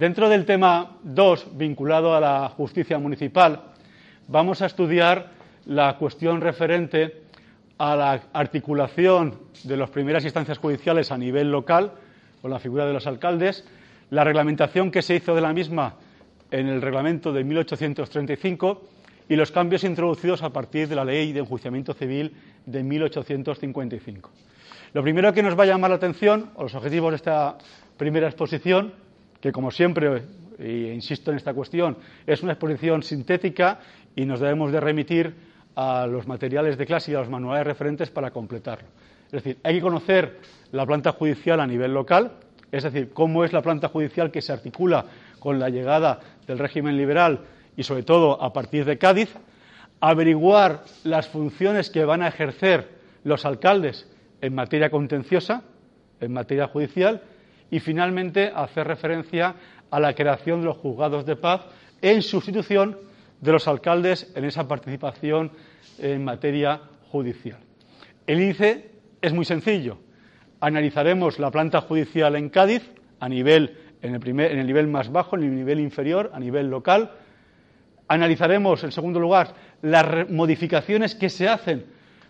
Dentro del tema 2, vinculado a la justicia municipal, vamos a estudiar la cuestión referente a la articulación de las primeras instancias judiciales a nivel local, con la figura de los alcaldes, la reglamentación que se hizo de la misma en el reglamento de 1835 y los cambios introducidos a partir de la ley de enjuiciamiento civil de 1855. Lo primero que nos va a llamar la atención, o los objetivos de esta primera exposición, que como siempre, e insisto en esta cuestión, es una exposición sintética y nos debemos de remitir a los materiales de clase y a los manuales referentes para completarlo. Es decir, hay que conocer la planta judicial a nivel local, es decir, cómo es la planta judicial que se articula con la llegada del régimen liberal y, sobre todo, a partir de Cádiz, averiguar las funciones que van a ejercer los alcaldes en materia contenciosa, en materia judicial, y finalmente hacer referencia a la creación de los juzgados de paz en sustitución de los alcaldes en esa participación en materia judicial. El índice es muy sencillo. Analizaremos la planta judicial en Cádiz a nivel, en el, primer, en el nivel más bajo, en el nivel inferior, a nivel local. Analizaremos, en segundo lugar, las modificaciones que se hacen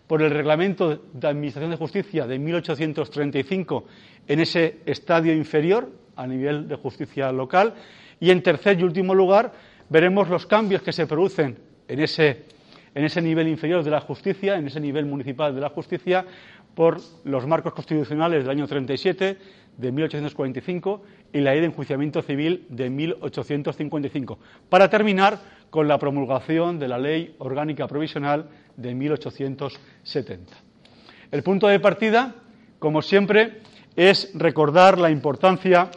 por el Reglamento de Administración de Justicia de 1835 en ese estadio inferior a nivel de justicia local. Y en tercer y último lugar, veremos los cambios que se producen en ese, en ese nivel inferior de la justicia, en ese nivel municipal de la justicia, por los marcos constitucionales del año 37, de 1845, y la ley de enjuiciamiento civil de 1855, para terminar con la promulgación de la Ley Orgánica Provisional de 1870. El punto de partida, como siempre, es recordar la importancia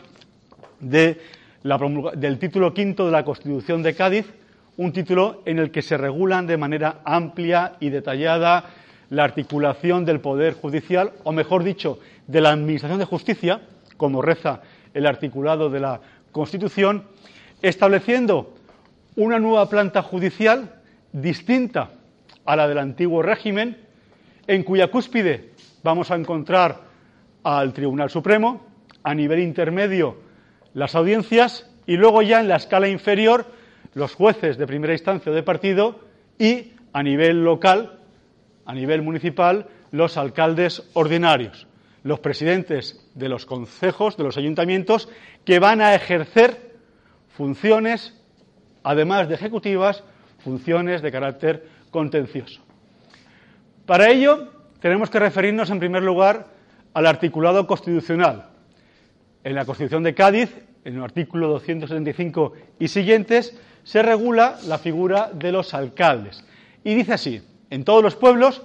del título quinto de la Constitución de Cádiz, un título en el que se regulan de manera amplia y detallada la articulación del Poder Judicial, o mejor dicho, de la Administración de Justicia, como reza el articulado de la Constitución, estableciendo una nueva planta judicial distinta a la del antiguo régimen, en cuya cúspide vamos a encontrar al Tribunal Supremo, a nivel intermedio las audiencias y luego ya en la escala inferior los jueces de primera instancia de partido y a nivel local, a nivel municipal, los alcaldes ordinarios, los presidentes de los concejos, de los ayuntamientos, que van a ejercer funciones, además de ejecutivas, funciones de carácter contencioso. Para ello, tenemos que referirnos, en primer lugar, al articulado constitucional. En la Constitución de Cádiz, en el artículo 275 y siguientes, se regula la figura de los alcaldes. Y dice así, en todos los pueblos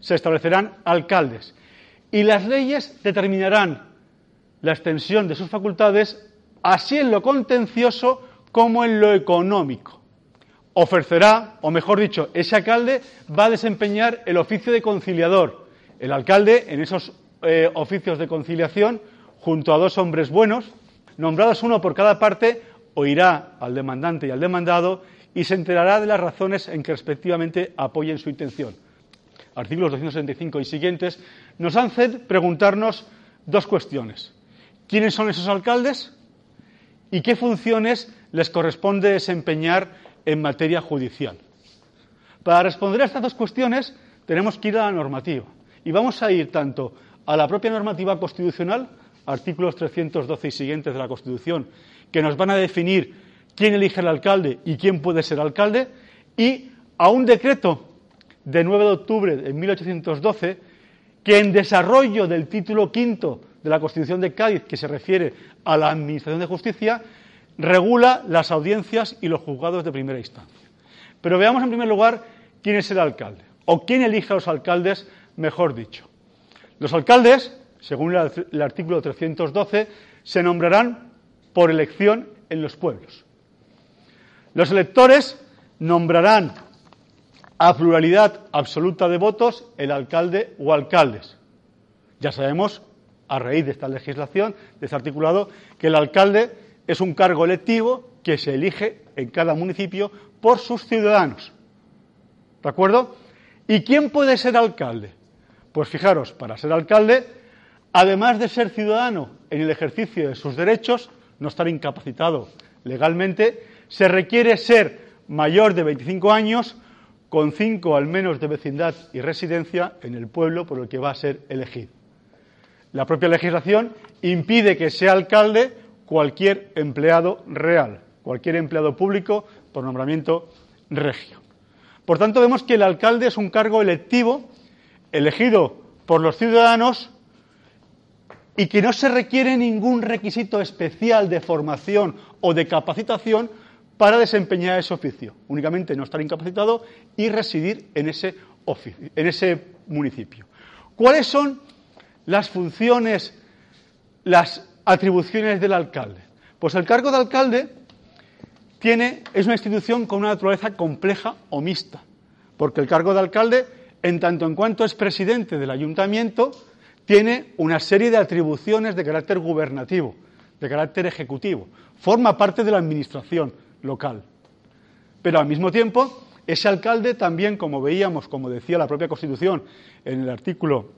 se establecerán alcaldes y las leyes determinarán la extensión de sus facultades así en lo contencioso como en lo económico ofrecerá, o mejor dicho, ese alcalde va a desempeñar el oficio de conciliador. El alcalde, en esos eh, oficios de conciliación, junto a dos hombres buenos, nombrados uno por cada parte, oirá al demandante y al demandado y se enterará de las razones en que respectivamente apoyen su intención. Artículos 265 y siguientes nos hacen preguntarnos dos cuestiones. ¿Quiénes son esos alcaldes? ¿Y qué funciones les corresponde desempeñar en materia judicial. Para responder a estas dos cuestiones tenemos que ir a la normativa y vamos a ir tanto a la propia normativa constitucional, artículos 312 y siguientes de la Constitución, que nos van a definir quién elige al alcalde y quién puede ser alcalde, y a un decreto de 9 de octubre de 1812 que en desarrollo del título quinto de la Constitución de Cádiz, que se refiere a la Administración de Justicia, regula las audiencias y los juzgados de primera instancia. Pero veamos en primer lugar quién es el alcalde, o quién elige a los alcaldes, mejor dicho. Los alcaldes, según el artículo 312, se nombrarán por elección en los pueblos. Los electores nombrarán a pluralidad absoluta de votos el alcalde o alcaldes. Ya sabemos, a raíz de esta legislación, de este articulado, que el alcalde es un cargo electivo que se elige en cada municipio por sus ciudadanos. ¿De acuerdo? ¿Y quién puede ser alcalde? Pues fijaros, para ser alcalde además de ser ciudadano en el ejercicio de sus derechos, no estar incapacitado legalmente, se requiere ser mayor de 25 años con cinco al menos de vecindad y residencia en el pueblo por el que va a ser elegido. La propia legislación impide que sea alcalde cualquier empleado real, cualquier empleado público por nombramiento regio. Por tanto, vemos que el alcalde es un cargo electivo elegido por los ciudadanos y que no se requiere ningún requisito especial de formación o de capacitación para desempeñar ese oficio, únicamente no estar incapacitado y residir en ese, en ese municipio. ¿Cuáles son las funciones, las atribuciones del alcalde? Pues el cargo de alcalde tiene, es una institución con una naturaleza compleja o mixta, porque el cargo de alcalde, en tanto en cuanto es presidente del ayuntamiento, tiene una serie de atribuciones de carácter gubernativo, de carácter ejecutivo, forma parte de la administración local. Pero al mismo tiempo, ese alcalde también, como veíamos, como decía la propia Constitución en el artículo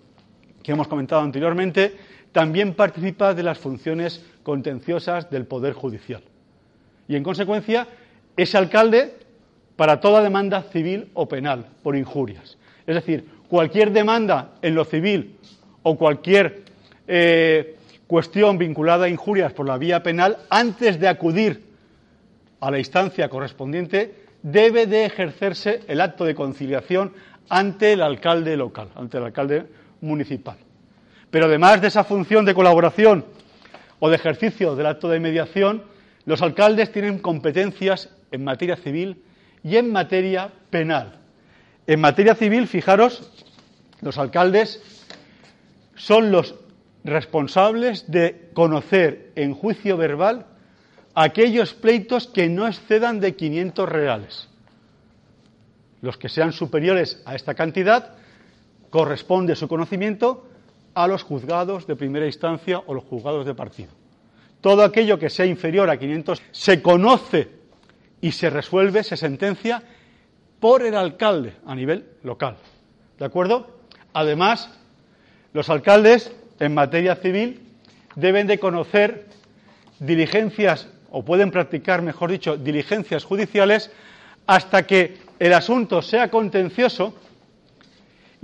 que hemos comentado anteriormente, también participa de las funciones contenciosas del Poder Judicial. Y en consecuencia, ese alcalde para toda demanda civil o penal por injurias. Es decir, cualquier demanda en lo civil o cualquier eh, cuestión vinculada a injurias por la vía penal, antes de acudir a la instancia correspondiente, debe de ejercerse el acto de conciliación ante el alcalde local, ante el alcalde municipal. Pero además de esa función de colaboración o de ejercicio del acto de mediación, los alcaldes tienen competencias en materia civil y en materia penal. En materia civil, fijaros, los alcaldes son los responsables de conocer en juicio verbal aquellos pleitos que no excedan de 500 reales. Los que sean superiores a esta cantidad, corresponde su conocimiento a los juzgados de primera instancia o los juzgados de partido. Todo aquello que sea inferior a 500 se conoce y se resuelve, se sentencia por el alcalde a nivel local. ¿De acuerdo? Además, los alcaldes, en materia civil, deben de conocer diligencias, o pueden practicar, mejor dicho, diligencias judiciales, hasta que el asunto sea contencioso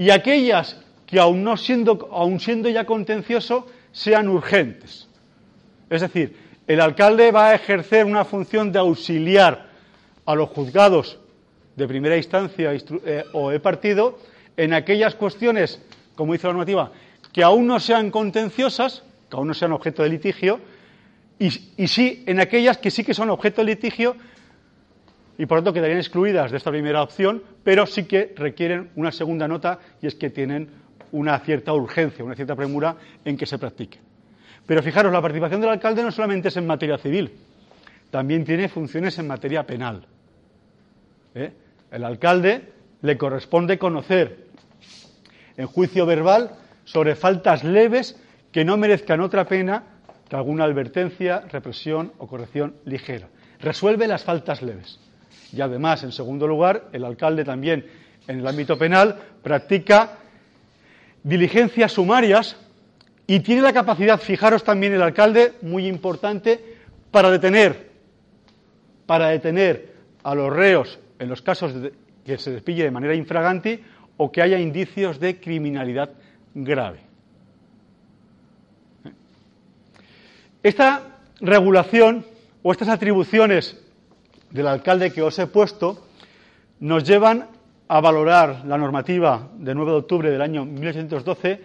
y aquellas que aun, no siendo, aun siendo ya contencioso sean urgentes. Es decir, el alcalde va a ejercer una función de auxiliar a los juzgados de primera instancia eh, o de partido en aquellas cuestiones como dice la normativa, que aún no sean contenciosas, que aún no sean objeto de litigio, y, sí en aquellas que sí que son objeto de litigio y por tanto quedarían excluidas de esta primera opción, pero sí que requieren una segunda nota y es que tienen una cierta urgencia, una cierta premura en que se practique. Pero fijaros, la participación del alcalde no solamente es en materia civil, también tiene funciones en materia penal. ¿Eh? El alcalde le corresponde conocer en juicio verbal sobre faltas leves que no merezcan otra pena que alguna advertencia, represión o corrección ligera. Resuelve las faltas leves. Y además, en segundo lugar, el alcalde también en el ámbito penal practica diligencias sumarias y tiene la capacidad, fijaros también el alcalde, muy importante, para detener, para detener a los reos en los casos que se despille de manera infraganti o que haya indicios de criminalidad grave. Esta regulación o estas atribuciones del alcalde que os he puesto nos llevan a valorar la normativa de 9 de octubre del año 1812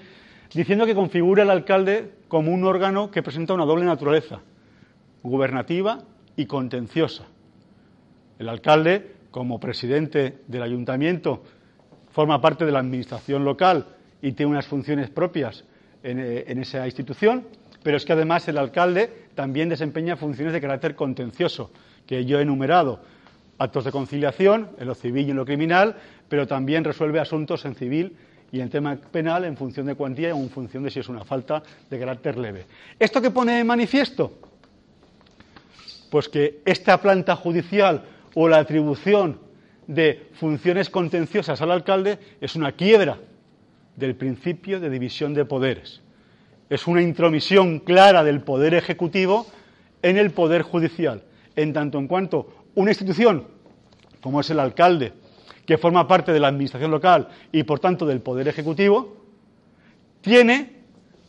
diciendo que configura el alcalde como un órgano que presenta una doble naturaleza, gubernativa y contenciosa. El alcalde, como presidente del ayuntamiento forma parte de la administración local y tiene unas funciones propias eh, en, esa institución, pero es que además el alcalde también desempeña funciones de carácter contencioso, que yo he enumerado, actos de conciliación en lo civil y en lo criminal, pero también resuelve asuntos en civil y en tema penal en función de cuantía y en función de si es una falta de carácter leve. ¿Esto qué pone de manifiesto? Pues que esta planta judicial o la atribución de funciones contenciosas al alcalde es una quiebra del principio de división de poderes. Es una intromisión clara del poder ejecutivo en el poder judicial, en tanto en cuanto una institución, como es el alcalde, que forma parte de la administración local y por tanto del poder ejecutivo, tiene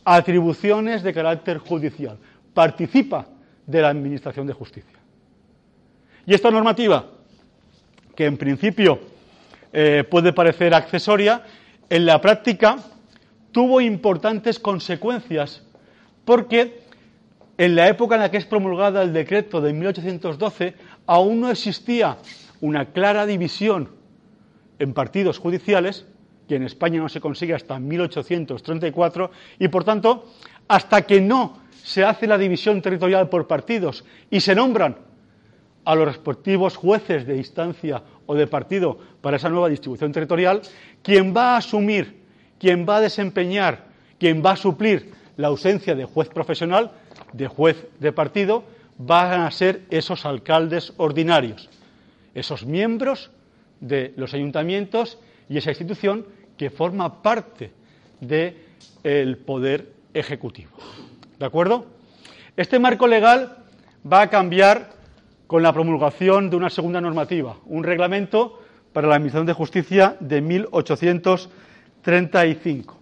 atribuciones de carácter judicial, participa de la administración de justicia. Y esta normativa, que en principio eh, puede parecer accesoria, en la práctica tuvo importantes consecuencias porque en la época en la que es promulgada el decreto de 1812 aún no existía una clara división en partidos judiciales, que en España no se consigue hasta 1834, y por tanto, hasta que no se hace la división territorial por partidos y se nombran a los respectivos jueces de instancia o de partido para esa nueva distribución territorial, quien va a asumir, quien va a desempeñar, quien va a suplir la ausencia de juez profesional, de juez de partido, van a ser esos alcaldes ordinarios, esos miembros de los ayuntamientos y esa institución que forma parte del poder ejecutivo. ¿De acuerdo? Este marco legal va a cambiar con la promulgación de una segunda normativa, un reglamento para la Administración de Justicia de 1835.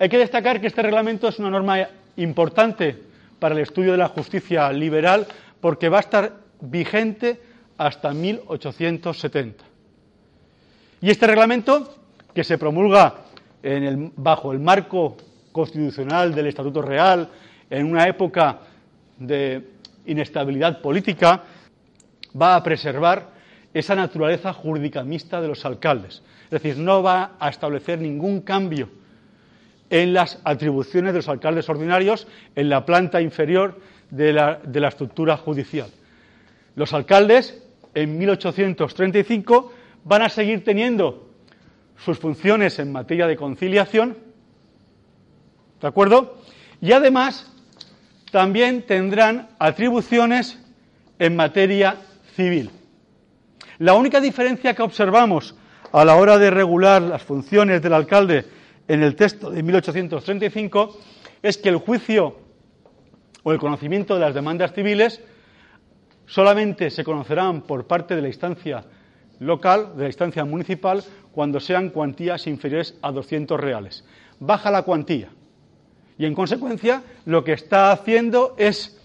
Hay que destacar que este reglamento es una norma importante para el estudio de la justicia liberal porque va a estar vigente hasta 1870. Y este reglamento, que se promulga bajo el marco constitucional del Estatuto Real, en una época de inestabilidad política, va a preservar esa naturaleza jurídica mixta de los alcaldes. Es decir, no va a establecer ningún cambio en las atribuciones de los alcaldes ordinarios en la planta inferior de la, de la estructura judicial. Los alcaldes, en 1835, van a seguir teniendo sus funciones en materia de conciliación, ¿de acuerdo? Y además también tendrán atribuciones en materia civil. La única diferencia que observamos a la hora de regular las funciones del alcalde en el texto de 1835 es que el juicio o el conocimiento de las demandas civiles solamente se conocerán por parte de la instancia local, de la instancia municipal, cuando sean cuantías inferiores a 200 reales. Baja la cuantía. Y en consecuencia, lo que está haciendo es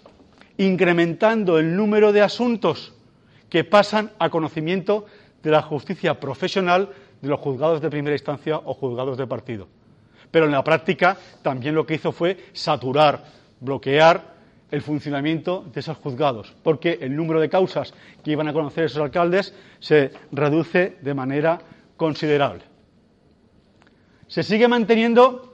incrementando el número de asuntos que pasan a conocimiento de la justicia profesional de los juzgados de primera instancia o juzgados de partido. Pero en la práctica también lo que hizo fue saturar, bloquear el funcionamiento de esos juzgados, porque el número de causas que iban a conocer esos alcaldes se reduce de manera considerable. Se sigue manteniendo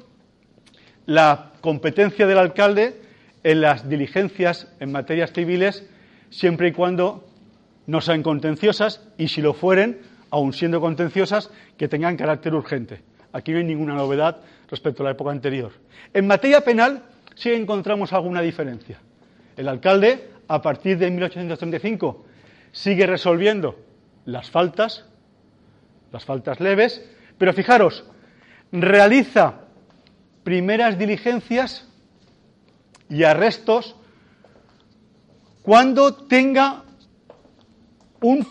la competencia del alcalde en las diligencias en materias civiles siempre y cuando no sean contenciosas y si lo fueren, aun siendo contenciosas, que tengan carácter urgente. Aquí no hay ninguna novedad respecto a la época anterior. En materia penal sí encontramos alguna diferencia. El alcalde, a partir de 1835, sigue resolviendo las faltas, las faltas leves, pero fijaros, realiza primeras diligencias y arrestos cuando tenga un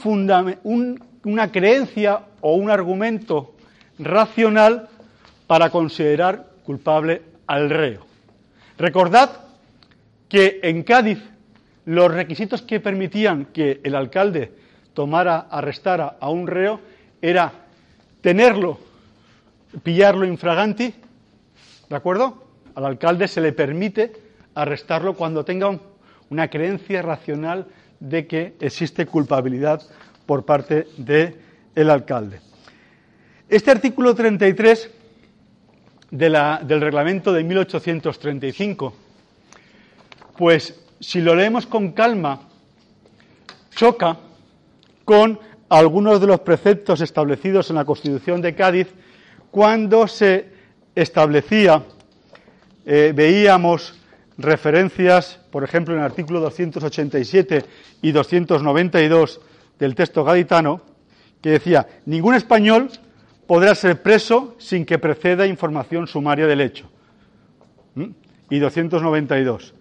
una creencia o un argumento racional para considerar culpable al reo. Recordad que en Cádiz los requisitos que permitían que el alcalde tomara, arrestara a un reo era tenerlo, pillarlo infraganti, ¿de acuerdo? Al alcalde se le permite arrestarlo cuando tenga una creencia racional de que existe culpabilidad por parte del alcalde. Este artículo 33 del reglamento de 1835 pues si lo leemos con calma, choca con algunos de los preceptos establecidos en la Constitución de Cádiz cuando se establecía, eh, veíamos referencias, por ejemplo, en el artículo 287 y 292 del texto gaditano, que decía, ningún español podrá ser preso sin que preceda información sumaria del hecho. ¿Mm? y 292.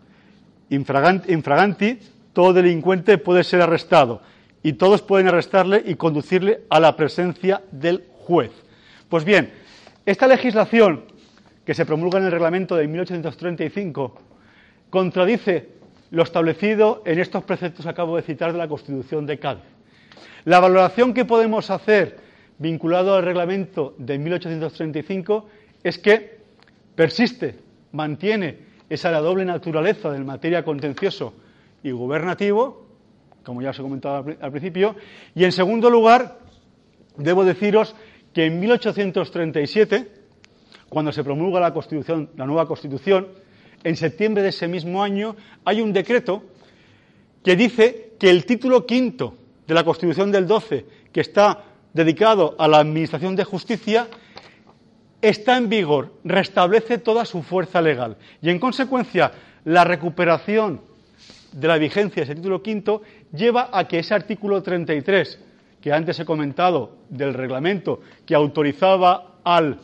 Infraganti, todo delincuente puede ser arrestado y todos pueden arrestarle y conducirle a la presencia del juez. Pues bien, esta legislación que se promulga en el reglamento de 1835 contradice lo establecido en estos preceptos que acabo de citar de la Constitución de Cádiz. La valoración que podemos hacer vinculado al reglamento de 1835 es que persiste, mantiene esa doble naturaleza de materia contencioso y gubernativo, como ya os he comentado al principio, y en segundo lugar, debo deciros que en 1837, cuando se promulga la Constitución, la nueva Constitución, en septiembre de ese mismo año hay un decreto que dice que el título quinto de la Constitución del 12, que está dedicado a la Administración de Justicia, está en vigor, restablece toda su fuerza legal. Y en consecuencia, la recuperación de la vigencia de ese título quinto lleva a que ese artículo 33, que antes he comentado del reglamento, que autorizaba al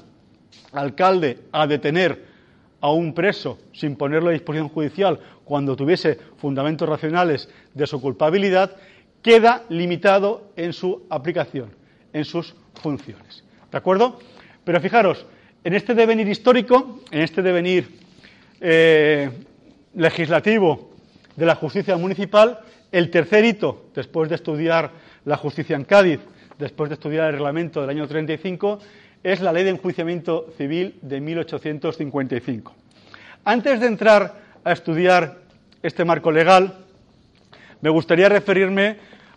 alcalde a detener a un preso sin ponerlo a disposición judicial cuando tuviese fundamentos racionales de su culpabilidad, queda limitado en su aplicación, en sus funciones. ¿De acuerdo? Pero fijaros, en este devenir histórico, en este devenir eh, legislativo de la justicia municipal, el tercer hito, después de estudiar la justicia en Cádiz, después de estudiar el reglamento del año 35, es la ley de enjuiciamiento civil de 1855. Antes de entrar a estudiar este marco legal, me gustaría referirme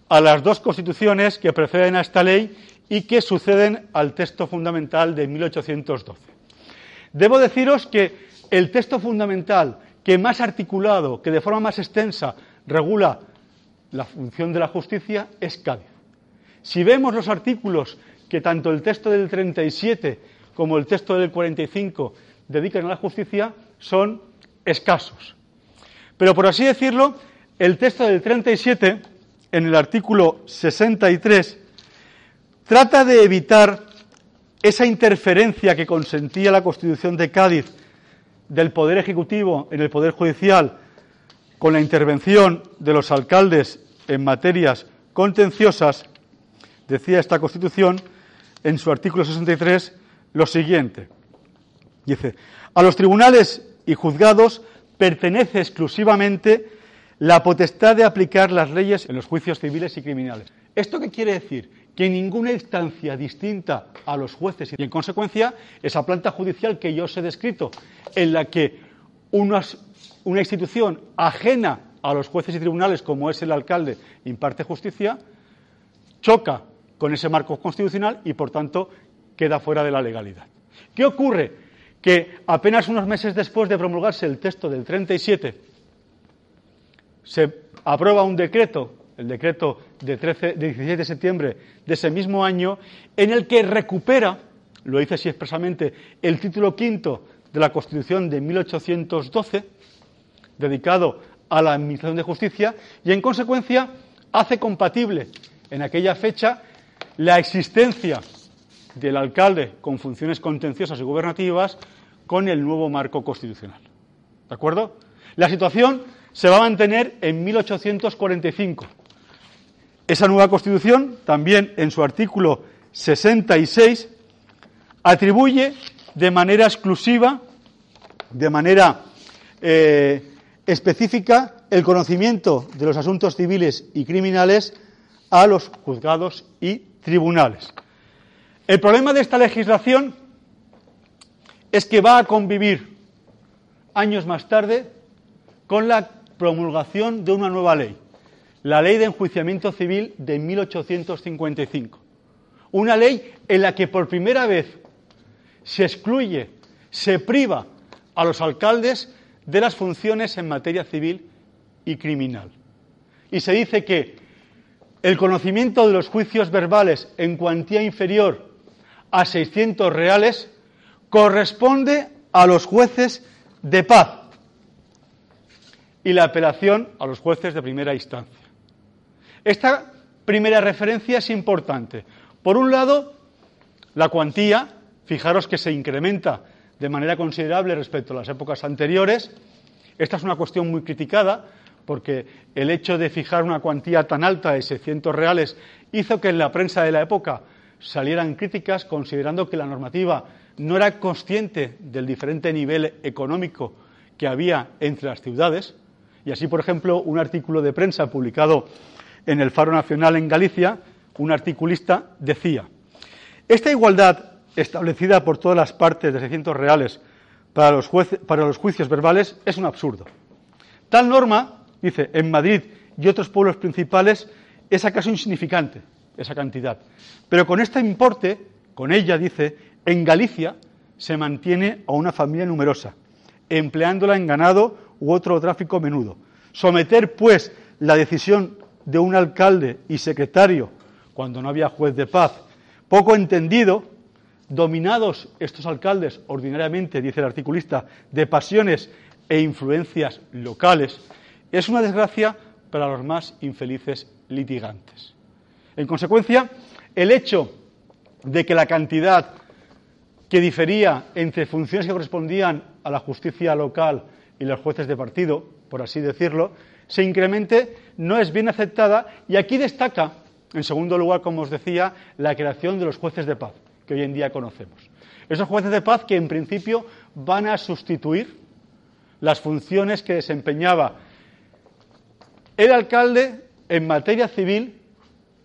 a las dos constituciones que preceden a esta ley y que suceden al texto fundamental de 1812. Debo deciros que el texto fundamental que más articulado, que de forma más extensa regula la función de la justicia es Cádiz. Si vemos los artículos que tanto el texto del 37 como el texto del 45 dedican a la justicia, son escasos. Pero por así decirlo, el texto del 37, en el artículo 63, trata de evitar esa interferencia que consentía la Constitución de Cádiz del Poder Ejecutivo en el Poder Judicial con la intervención de los alcaldes en materias contenciosas, decía esta Constitución en su artículo 63 lo siguiente. Dice, a los tribunales y juzgados pertenece exclusivamente la potestad de aplicar las leyes en los juicios civiles y criminales. ¿Esto qué quiere decir? Que ninguna instancia distinta a los jueces y en consecuencia esa planta judicial que yo os he descrito, en la que una institución ajena a los jueces y tribunales como es el alcalde imparte justicia, choca con ese marco constitucional y por tanto queda fuera de la legalidad. ¿Qué ocurre? Que apenas unos meses después de promulgarse el texto del 37, se aprueba un decreto, el decreto de, 13, de 17 de septiembre de ese mismo año, en el que recupera, lo dice así expresamente, el título quinto de la Constitución de 1812, dedicado a la Administración de Justicia, y en consecuencia hace compatible en aquella fecha la existencia del alcalde con funciones contenciosas y gubernativas con el nuevo marco constitucional. ¿De acuerdo? La situación se va a mantener en 1845. Esa nueva Constitución, también en su artículo 66, atribuye de manera exclusiva, de manera eh, específica, el conocimiento de los asuntos civiles y criminales a los juzgados y tribunales. El problema de esta legislación es que va a convivir años más tarde con la promulgación de una nueva ley, la Ley de Enjuiciamiento Civil de 1855. Una ley en la que por primera vez se excluye, se priva a los alcaldes de las funciones en materia civil y criminal. Y se dice que el conocimiento de los juicios verbales en cuantía inferior a 600 reales corresponde a los jueces de paz y la apelación a los jueces de primera instancia. Esta primera referencia es importante. Por un lado, la cuantía, fijaros que se incrementa de manera considerable respecto a las épocas anteriores. Esta es una cuestión muy criticada porque el hecho de fijar una cuantía tan alta de 600 reales hizo que en la prensa de la época salieran críticas considerando que la normativa no era consciente del diferente nivel económico que había entre las ciudades. Y así, por ejemplo, un artículo de prensa publicado en el Faro Nacional en Galicia, un articulista decía, esta igualdad establecida por todas las partes de 600 reales para los, para los juicios verbales es un absurdo. Tal norma, dice, en Madrid y otros pueblos principales es acaso insignificante esa cantidad. Pero con este importe, con ella, dice, en Galicia se mantiene a una familia numerosa, empleándola en ganado u otro tráfico menudo. Someter, pues, la decisión de un alcalde y secretario, cuando no había juez de paz, poco entendido, dominados estos alcaldes ordinariamente, dice el articulista, de pasiones e influencias locales, es una desgracia para los más infelices litigantes. En consecuencia, el hecho de que la cantidad que difería entre funciones que correspondían a la justicia local y los jueces de partido, por así decirlo, se incremente no es bien aceptada y aquí destaca, en segundo lugar, como os decía, la creación de los jueces de paz que hoy en día conocemos. Esos jueces de paz que en principio van a sustituir las funciones que desempeñaba el alcalde en materia civil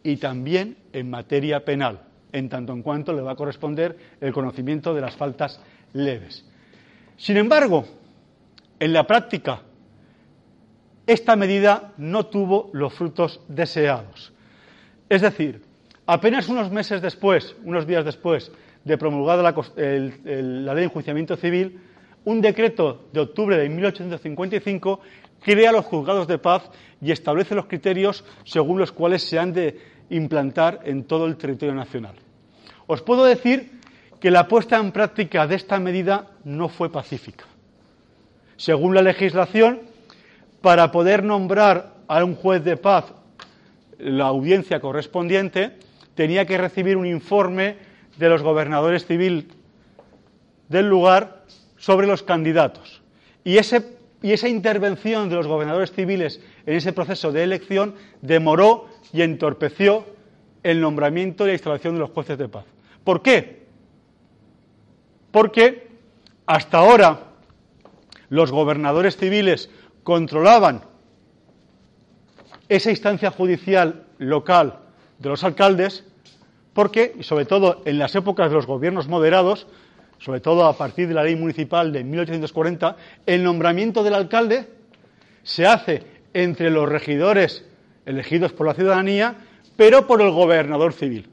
y también en materia penal, en tanto en cuanto le va a corresponder el conocimiento de las faltas leves. Sin embargo, en la práctica, esta medida no tuvo los frutos deseados. Es decir, apenas unos meses después, unos días después de promulgada la, ley de enjuiciamiento civil, un decreto de octubre de 1855 crea los juzgados de paz y establece los criterios según los cuales se han de implantar en todo el territorio nacional. Os puedo decir que la puesta en práctica de esta medida no fue pacífica. Según la legislación, para poder nombrar a un juez de paz la audiencia correspondiente, tenía que recibir un informe de los gobernadores civiles del lugar sobre los candidatos. Y, y esa intervención de los gobernadores civiles en ese proceso de elección demoró y entorpeció el nombramiento y la instalación de los jueces de paz. ¿Por qué? Porque hasta ahora los gobernadores civiles controlaban esa instancia judicial local de los alcaldes, porque, y sobre todo en las épocas de los gobiernos moderados, sobre todo a partir de la ley municipal de 1840, el nombramiento del alcalde se hace entre los regidores elegidos por la ciudadanía, pero por el gobernador civil.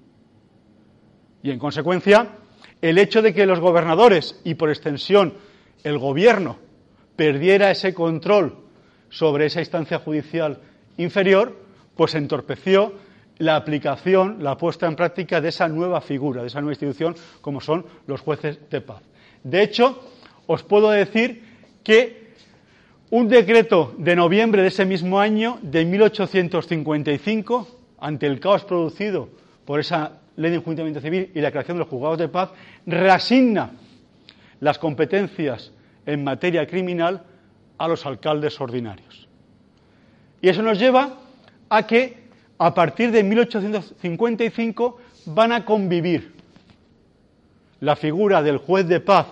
Y en consecuencia, el hecho de que los gobernadores y por extensión el gobierno perdiera ese control sobre esa instancia judicial inferior, pues entorpeció la aplicación, la puesta en práctica de esa nueva figura, de esa nueva institución, como son los jueces de paz. De hecho, os puedo decir que un decreto de noviembre de ese mismo año, de 1855, ante el caos producido por esa ley de enjuiciamiento civil y la creación de los juzgados de paz, reasigna las competencias en materia criminal a los alcaldes ordinarios. Y eso nos lleva a que a partir de 1855 van a convivir la figura del juez de paz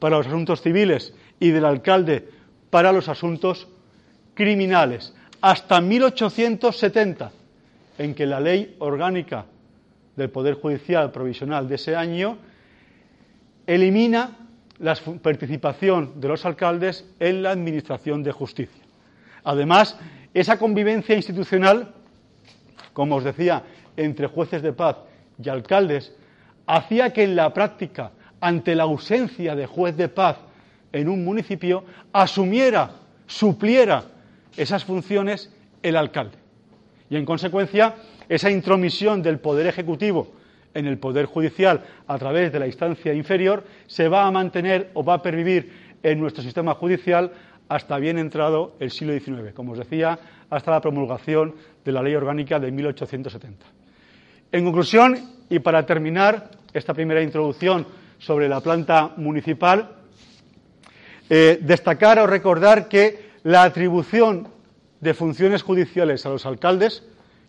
para los asuntos civiles y del alcalde para los asuntos criminales, hasta 1870, en que la ley orgánica del Poder Judicial provisional de ese año elimina la participación de los alcaldes en la administración de justicia. Además, esa convivencia institucional, como os decía, entre jueces de paz y alcaldes, hacía que en la práctica, ante la ausencia de juez de paz en un municipio asumiera, supliera esas funciones el alcalde. Y en consecuencia, esa intromisión del Poder Ejecutivo en el Poder Judicial a través de la instancia inferior se va a mantener o va a pervivir en nuestro sistema judicial hasta bien entrado el siglo XIX, como os decía, hasta la promulgación de la Ley Orgánica de 1870. En conclusión, y para terminar esta primera introducción sobre la planta municipal, eh, destacar o recordar que la atribución de funciones judiciales a los alcaldes,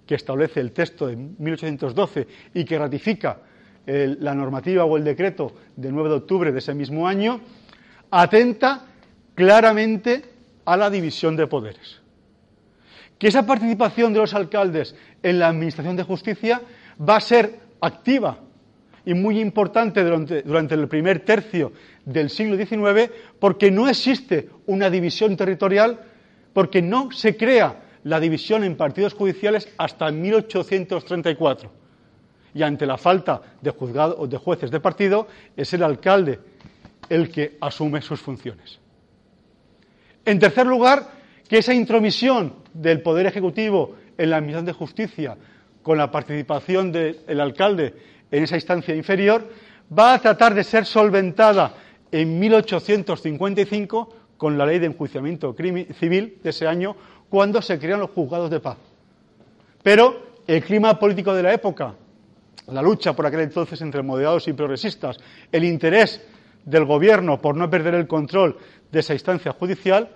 que establece el texto de 1812 y que ratifica la normativa o el decreto del 9 de octubre de ese mismo año, atenta claramente a la división de poderes. Que esa participación de los alcaldes en la Administración de Justicia va a ser activa y muy importante durante, el primer tercio del siglo XIX porque no existe una división territorial, porque no se crea la división en partidos judiciales hasta 1834. Y ante la falta de, juzgado, de jueces de partido, es el alcalde el que asume sus funciones. En tercer lugar, que esa intromisión del Poder Ejecutivo en la Administración de Justicia, con la participación del alcalde en esa instancia inferior, va a tratar de ser solventada en 1855 con la ley de enjuiciamiento civil de ese año, cuando se crean los juzgados de paz. Pero el clima político de la época, la lucha por aquel entonces entre moderados y progresistas, el interés del gobierno por no perder el control de esa instancia judicial,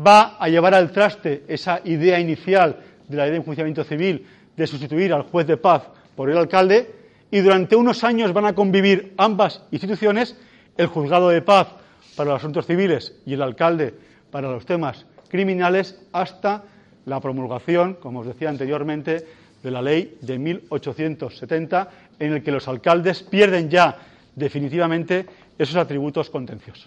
va a llevar al traste esa idea inicial de la ley de enjuiciamiento civil de sustituir al juez de paz por el alcalde y durante unos años van a convivir ambas instituciones, el juzgado de paz para los asuntos civiles y el alcalde para los temas criminales, hasta la promulgación, como os decía anteriormente, de la ley de 1870, en el que los alcaldes pierden ya definitivamente esos atributos contenciosos.